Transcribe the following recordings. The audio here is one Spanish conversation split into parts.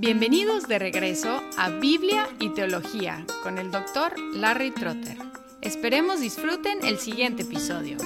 Bienvenidos de regreso a Biblia y Teología con el doctor Larry Trotter. Esperemos disfruten el siguiente episodio.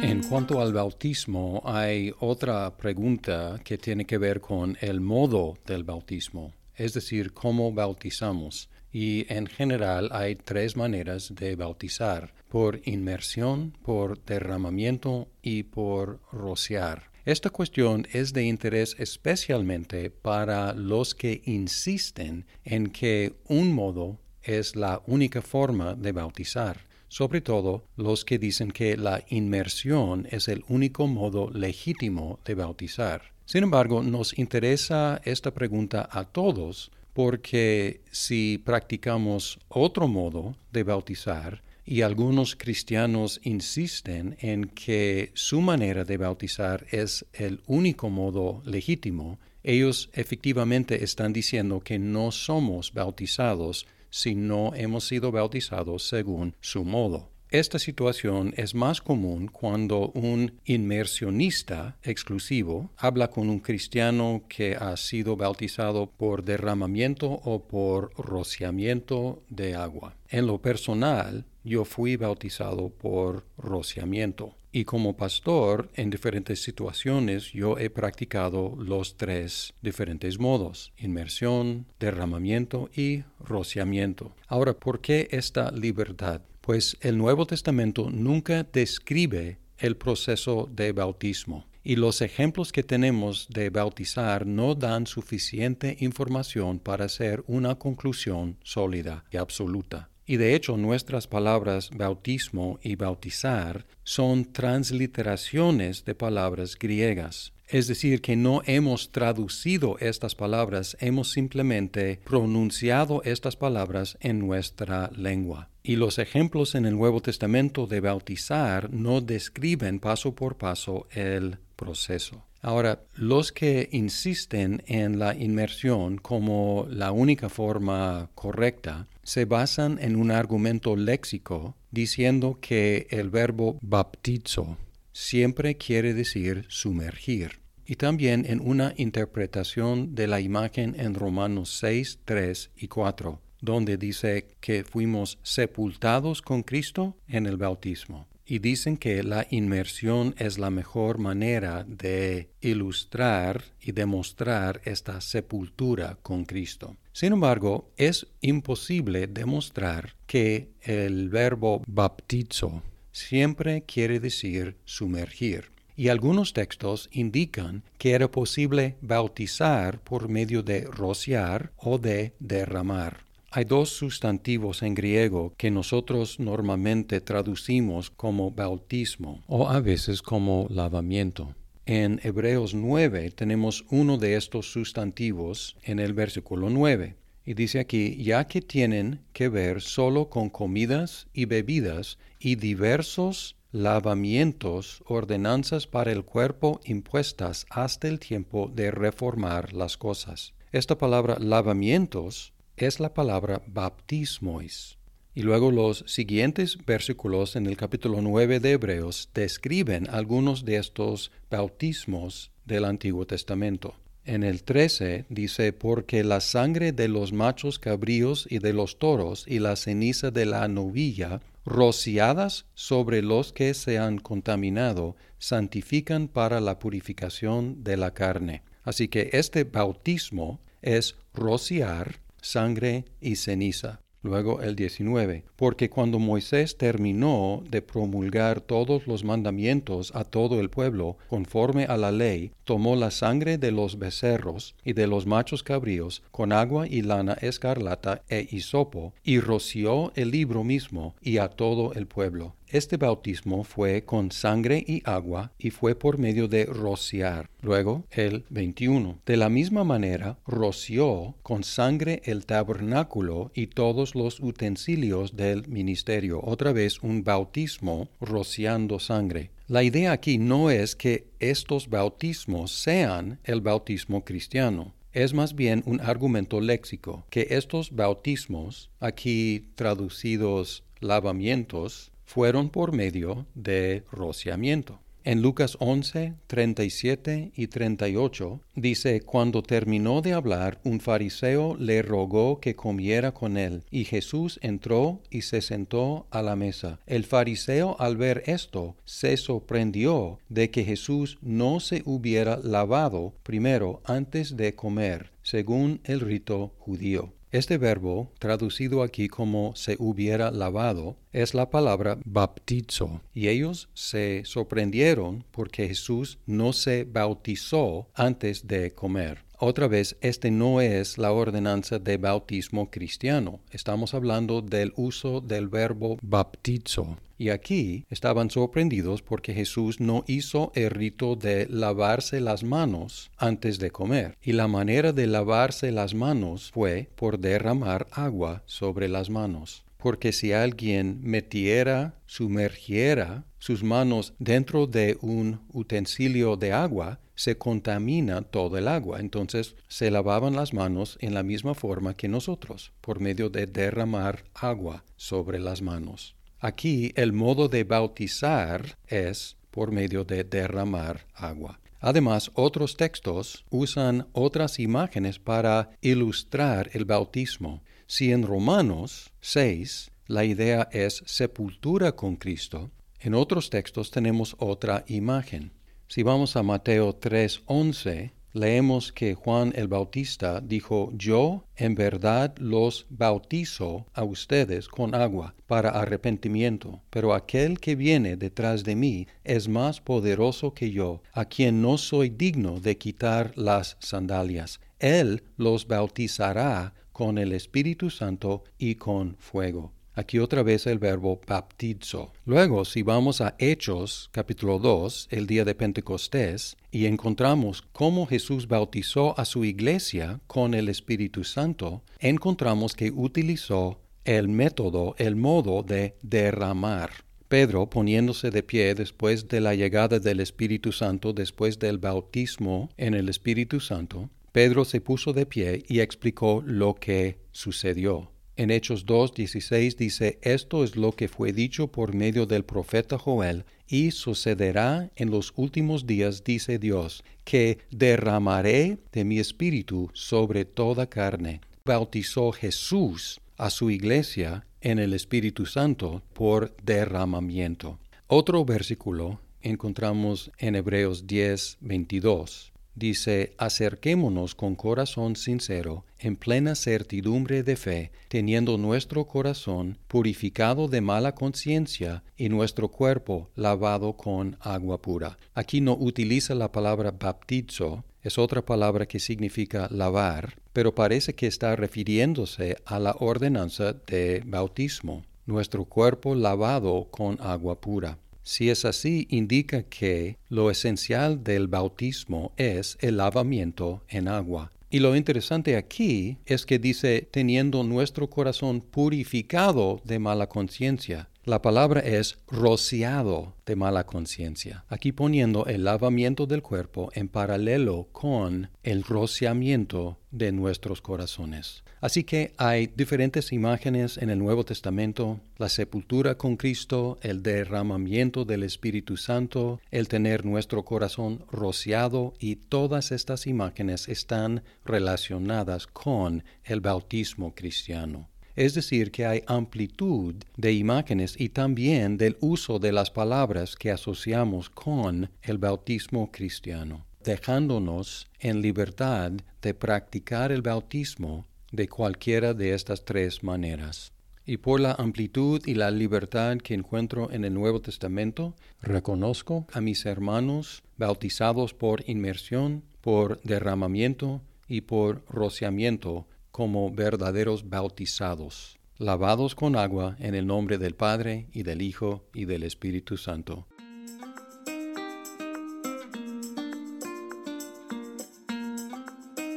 En cuanto al bautismo, hay otra pregunta que tiene que ver con el modo del bautismo, es decir, cómo bautizamos. Y en general hay tres maneras de bautizar, por inmersión, por derramamiento y por rociar. Esta cuestión es de interés especialmente para los que insisten en que un modo es la única forma de bautizar, sobre todo los que dicen que la inmersión es el único modo legítimo de bautizar. Sin embargo, nos interesa esta pregunta a todos porque si practicamos otro modo de bautizar, y algunos cristianos insisten en que su manera de bautizar es el único modo legítimo, ellos efectivamente están diciendo que no somos bautizados si no hemos sido bautizados según su modo. Esta situación es más común cuando un inmersionista exclusivo habla con un cristiano que ha sido bautizado por derramamiento o por rociamiento de agua. En lo personal, yo fui bautizado por rociamiento. Y como pastor, en diferentes situaciones, yo he practicado los tres diferentes modos, inmersión, derramamiento y rociamiento. Ahora, ¿por qué esta libertad? Pues el Nuevo Testamento nunca describe el proceso de bautismo y los ejemplos que tenemos de bautizar no dan suficiente información para hacer una conclusión sólida y absoluta. Y de hecho nuestras palabras bautismo y bautizar son transliteraciones de palabras griegas. Es decir, que no hemos traducido estas palabras, hemos simplemente pronunciado estas palabras en nuestra lengua. Y los ejemplos en el Nuevo Testamento de bautizar no describen paso por paso el proceso. Ahora, los que insisten en la inmersión como la única forma correcta se basan en un argumento léxico diciendo que el verbo baptizo siempre quiere decir sumergir. Y también en una interpretación de la imagen en Romanos 6, 3 y 4, donde dice que fuimos sepultados con Cristo en el bautismo. Y dicen que la inmersión es la mejor manera de ilustrar y demostrar esta sepultura con Cristo. Sin embargo, es imposible demostrar que el verbo baptizo siempre quiere decir sumergir. Y algunos textos indican que era posible bautizar por medio de rociar o de derramar. Hay dos sustantivos en griego que nosotros normalmente traducimos como bautismo o a veces como lavamiento. En Hebreos 9 tenemos uno de estos sustantivos en el versículo 9. Y dice aquí, ya que tienen que ver solo con comidas y bebidas y diversos lavamientos, ordenanzas para el cuerpo impuestas hasta el tiempo de reformar las cosas. Esta palabra lavamientos es la palabra baptismois. Y luego los siguientes versículos en el capítulo 9 de Hebreos describen algunos de estos bautismos del Antiguo Testamento. En el 13 dice, porque la sangre de los machos cabríos y de los toros y la ceniza de la novilla, rociadas sobre los que se han contaminado, santifican para la purificación de la carne. Así que este bautismo es rociar sangre y ceniza. Luego el 19, porque cuando Moisés terminó de promulgar todos los mandamientos a todo el pueblo, conforme a la ley, tomó la sangre de los becerros y de los machos cabríos con agua y lana escarlata e hisopo, y roció el libro mismo y a todo el pueblo. Este bautismo fue con sangre y agua y fue por medio de rociar. Luego el 21. De la misma manera roció con sangre el tabernáculo y todos los utensilios del ministerio. Otra vez un bautismo rociando sangre. La idea aquí no es que estos bautismos sean el bautismo cristiano es más bien un argumento léxico, que estos bautismos, aquí traducidos lavamientos, fueron por medio de rociamiento. En Lucas 11, 37 y 38 dice, Cuando terminó de hablar, un fariseo le rogó que comiera con él, y Jesús entró y se sentó a la mesa. El fariseo al ver esto se sorprendió de que Jesús no se hubiera lavado primero antes de comer, según el rito judío. Este verbo, traducido aquí como se hubiera lavado, es la palabra baptizo, y ellos se sorprendieron porque Jesús no se bautizó antes de comer. Otra vez, este no es la ordenanza de bautismo cristiano. Estamos hablando del uso del verbo baptizo. Y aquí estaban sorprendidos porque Jesús no hizo el rito de lavarse las manos antes de comer. Y la manera de lavarse las manos fue por derramar agua sobre las manos porque si alguien metiera, sumergiera sus manos dentro de un utensilio de agua, se contamina todo el agua. Entonces se lavaban las manos en la misma forma que nosotros, por medio de derramar agua sobre las manos. Aquí el modo de bautizar es por medio de derramar agua. Además, otros textos usan otras imágenes para ilustrar el bautismo. Si en Romanos 6 la idea es sepultura con Cristo, en otros textos tenemos otra imagen. Si vamos a Mateo 3:11, leemos que Juan el Bautista dijo, yo en verdad los bautizo a ustedes con agua para arrepentimiento, pero aquel que viene detrás de mí es más poderoso que yo, a quien no soy digno de quitar las sandalias. Él los bautizará con el Espíritu Santo y con fuego. Aquí otra vez el verbo baptizo. Luego, si vamos a Hechos capítulo 2, el día de Pentecostés, y encontramos cómo Jesús bautizó a su iglesia con el Espíritu Santo, encontramos que utilizó el método, el modo de derramar. Pedro, poniéndose de pie después de la llegada del Espíritu Santo, después del bautismo en el Espíritu Santo, Pedro se puso de pie y explicó lo que sucedió. En Hechos 2.16 dice, esto es lo que fue dicho por medio del profeta Joel, y sucederá en los últimos días, dice Dios, que derramaré de mi espíritu sobre toda carne. Bautizó Jesús a su iglesia en el Espíritu Santo por derramamiento. Otro versículo encontramos en Hebreos 10.22 dice, acerquémonos con corazón sincero, en plena certidumbre de fe, teniendo nuestro corazón purificado de mala conciencia y nuestro cuerpo lavado con agua pura. Aquí no utiliza la palabra baptizo, es otra palabra que significa lavar, pero parece que está refiriéndose a la ordenanza de bautismo, nuestro cuerpo lavado con agua pura. Si es así, indica que lo esencial del bautismo es el lavamiento en agua. Y lo interesante aquí es que dice teniendo nuestro corazón purificado de mala conciencia. La palabra es rociado de mala conciencia. Aquí poniendo el lavamiento del cuerpo en paralelo con el rociamiento de nuestros corazones. Así que hay diferentes imágenes en el Nuevo Testamento, la sepultura con Cristo, el derramamiento del Espíritu Santo, el tener nuestro corazón rociado y todas estas imágenes están relacionadas con el bautismo cristiano. Es decir, que hay amplitud de imágenes y también del uso de las palabras que asociamos con el bautismo cristiano, dejándonos en libertad de practicar el bautismo de cualquiera de estas tres maneras. Y por la amplitud y la libertad que encuentro en el Nuevo Testamento, reconozco a mis hermanos bautizados por inmersión, por derramamiento y por rociamiento como verdaderos bautizados, lavados con agua en el nombre del Padre y del Hijo y del Espíritu Santo.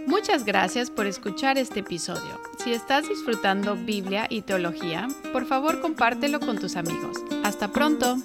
Muchas gracias por escuchar este episodio. Si estás disfrutando Biblia y teología, por favor compártelo con tus amigos. Hasta pronto.